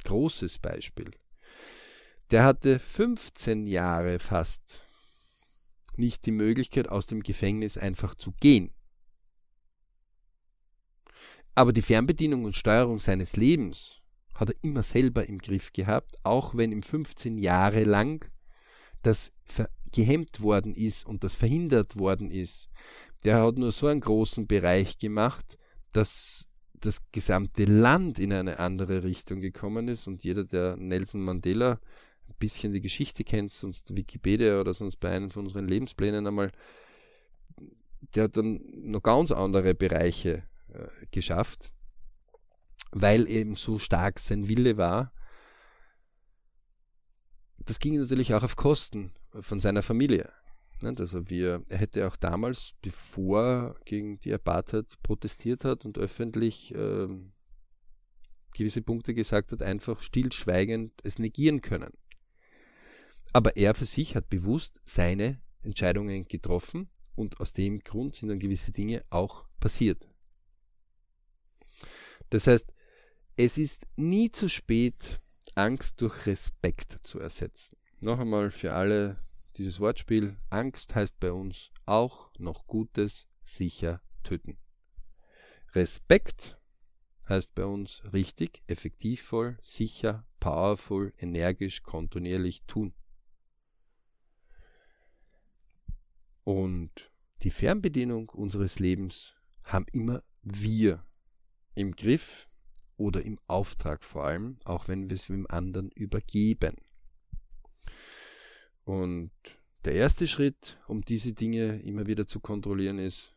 großes Beispiel. Der hatte 15 Jahre fast nicht die Möglichkeit, aus dem Gefängnis einfach zu gehen. Aber die Fernbedienung und Steuerung seines Lebens hat er immer selber im Griff gehabt, auch wenn ihm 15 Jahre lang das gehemmt worden ist und das verhindert worden ist. Der hat nur so einen großen Bereich gemacht, dass das gesamte Land in eine andere Richtung gekommen ist und jeder, der Nelson Mandela ein bisschen die Geschichte kennt, sonst Wikipedia oder sonst bei einem von unseren Lebensplänen einmal, der hat dann noch ganz andere Bereiche äh, geschafft weil eben so stark sein Wille war. Das ging natürlich auch auf Kosten von seiner Familie. Also wir, er hätte auch damals, bevor gegen die Apartheid protestiert hat und öffentlich äh, gewisse Punkte gesagt hat, einfach stillschweigend es negieren können. Aber er für sich hat bewusst seine Entscheidungen getroffen und aus dem Grund sind dann gewisse Dinge auch passiert. Das heißt, es ist nie zu spät, Angst durch Respekt zu ersetzen. Noch einmal für alle dieses Wortspiel. Angst heißt bei uns auch noch Gutes sicher töten. Respekt heißt bei uns richtig, effektivvoll, sicher, powerful, energisch, kontinuierlich tun. Und die Fernbedienung unseres Lebens haben immer wir im Griff oder im Auftrag vor allem, auch wenn wir es dem anderen übergeben. Und der erste Schritt, um diese Dinge immer wieder zu kontrollieren, ist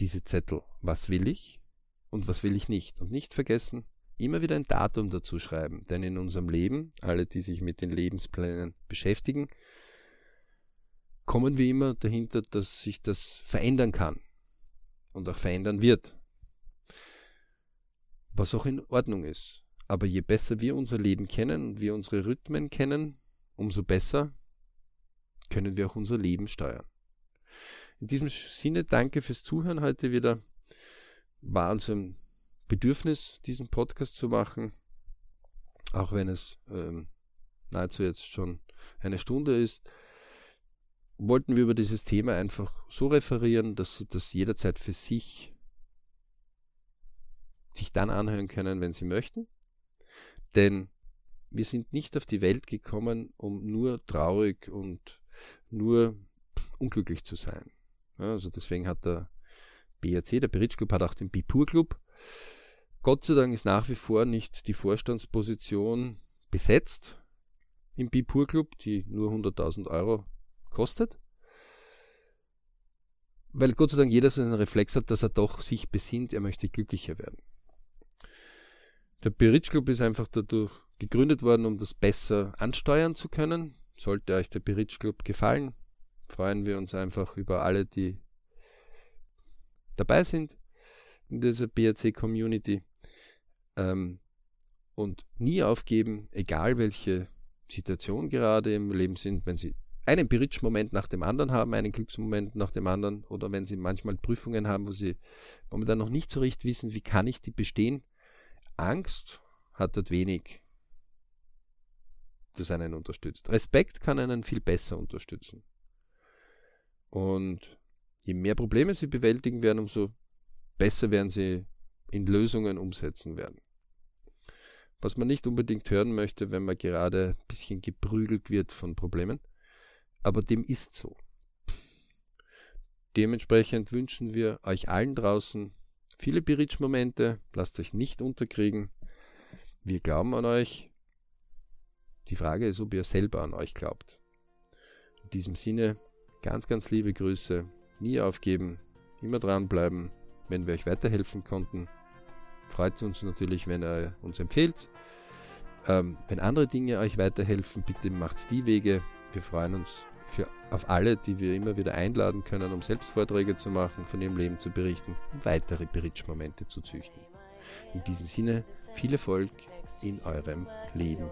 diese Zettel. Was will ich und was will ich nicht? Und nicht vergessen, immer wieder ein Datum dazu schreiben. Denn in unserem Leben, alle, die sich mit den Lebensplänen beschäftigen, kommen wir immer dahinter, dass sich das verändern kann und auch verändern wird was auch in Ordnung ist. Aber je besser wir unser Leben kennen und wir unsere Rhythmen kennen, umso besser können wir auch unser Leben steuern. In diesem Sinne danke fürs Zuhören heute wieder. War uns ein Bedürfnis, diesen Podcast zu machen, auch wenn es ähm, nahezu jetzt schon eine Stunde ist. Wollten wir über dieses Thema einfach so referieren, dass das jederzeit für sich sich dann anhören können, wenn sie möchten. Denn wir sind nicht auf die Welt gekommen, um nur traurig und nur unglücklich zu sein. Also deswegen hat der BRC, der Beritsch Club, hat auch den Bipur Club. Gott sei Dank ist nach wie vor nicht die Vorstandsposition besetzt. im Bipur Club, die nur 100.000 Euro kostet. Weil Gott sei Dank jeder so einen Reflex hat, dass er doch sich besinnt, er möchte glücklicher werden. Der Biritsch Club ist einfach dadurch gegründet worden, um das besser ansteuern zu können. Sollte euch der Biritsch Club gefallen, freuen wir uns einfach über alle, die dabei sind in dieser BRC-Community. Ähm, und nie aufgeben, egal welche Situation gerade im Leben sind, wenn sie einen Beritsch-Moment nach dem anderen haben, einen Glücksmoment nach dem anderen, oder wenn sie manchmal Prüfungen haben, wo sie momentan noch nicht so recht wissen, wie kann ich die bestehen. Angst hat dort wenig, das einen unterstützt. Respekt kann einen viel besser unterstützen. Und je mehr Probleme sie bewältigen werden, umso besser werden sie in Lösungen umsetzen werden. Was man nicht unbedingt hören möchte, wenn man gerade ein bisschen geprügelt wird von Problemen. Aber dem ist so. Dementsprechend wünschen wir euch allen draußen viele Biritsch-Momente. Lasst euch nicht unterkriegen. Wir glauben an euch. Die Frage ist, ob ihr selber an euch glaubt. In diesem Sinne, ganz, ganz liebe Grüße. Nie aufgeben, immer dranbleiben, wenn wir euch weiterhelfen konnten. Freut uns natürlich, wenn ihr uns empfehlt. Ähm, wenn andere Dinge euch weiterhelfen, bitte macht die Wege. Wir freuen uns für, auf alle, die wir immer wieder einladen können, um selbst Vorträge zu machen, von ihrem Leben zu berichten und weitere Bridge-Momente zu züchten. In diesem Sinne, viel Erfolg in eurem Leben.